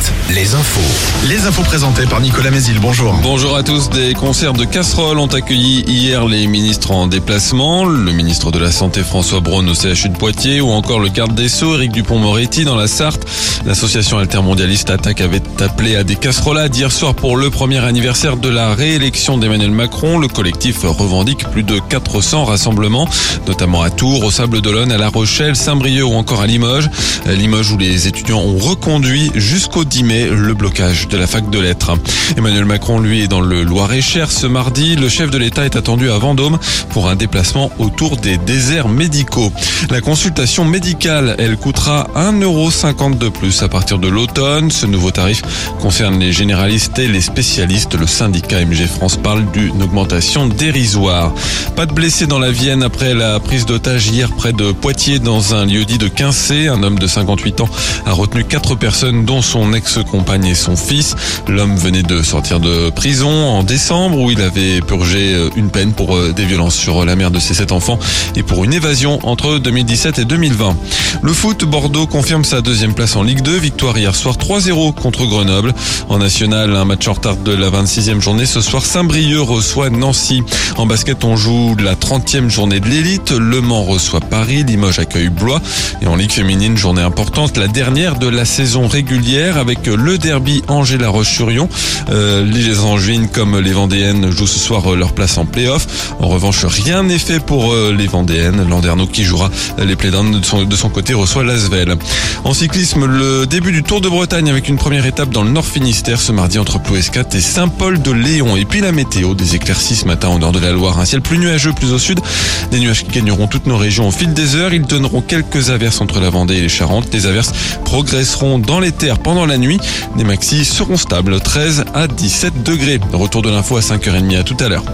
7, les infos. Les infos présentées par Nicolas Mézil. Bonjour. Bonjour à tous. Des concerts de casseroles ont accueilli hier les ministres en déplacement. Le ministre de la Santé François Braun au CHU de Poitiers ou encore le garde des Sceaux Éric Dupont-Moretti dans la Sarthe. L'association altermondialiste Attaque avait appelé à des casserolades hier soir pour le premier anniversaire de la réélection d'Emmanuel Macron. Le collectif revendique plus de 400 rassemblements, notamment à Tours, au Sable d'Olonne, à La Rochelle, Saint-Brieuc ou encore à Limoges. Limoges où les étudiants ont reconduit jusqu'au 10 mai le blocage de la fac de lettres. Emmanuel Macron, lui, est dans le Loir-et-Cher ce mardi. Le chef de l'État est attendu à Vendôme pour un déplacement autour des déserts médicaux. La consultation médicale, elle coûtera 1,50€ de plus à partir de l'automne. Ce nouveau tarif concerne les généralistes et les spécialistes. Le syndicat MG France parle d'une augmentation dérisoire. Pas de blessés dans la Vienne après la prise d'otage hier près de Poitiers dans un lieu dit de Quincé. Un homme de 58 ans a retenu quatre personnes dont son son fils. L'homme venait de sortir de prison en décembre où il avait purgé euh, une peine pour euh, des violences sur la mère de ses sept enfants et pour une évasion entre 2017 et 2020. Le foot, Bordeaux confirme sa deuxième place en Ligue 2. Victoire hier soir 3-0 contre Grenoble. En national, un match en retard de la 26e journée. Ce soir, Saint-Brieuc reçoit Nancy. En basket, on joue la 30e journée de l'élite. Le Mans reçoit Paris. Limoges accueille Blois. Et en Ligue féminine, journée importante, la dernière de la saison régulière avec le derby Angers-La Roche-sur-Yon. Euh, les Angevines comme les Vendéennes jouent ce soir leur place en play-off. En revanche, rien n'est fait pour euh, les Vendéennes. Landerneau qui jouera les playdowns de son, de son côté reçoit Lasvel. En cyclisme, le début du Tour de Bretagne avec une première étape dans le Nord Finistère ce mardi entre Plouescat et Saint-Paul-de-Léon. Et puis la météo, des éclaircies ce matin au nord de la Loire. Un ciel plus nuageux plus au sud. Des nuages qui gagneront toutes nos régions au fil des heures. Ils donneront quelques averses entre la Vendée et les Charentes. Les averses progresseront dans les terres pendant la nuit. Les maxis seront stables, 13 à 17 degrés. Retour de l'info à 5h30 à tout à l'heure.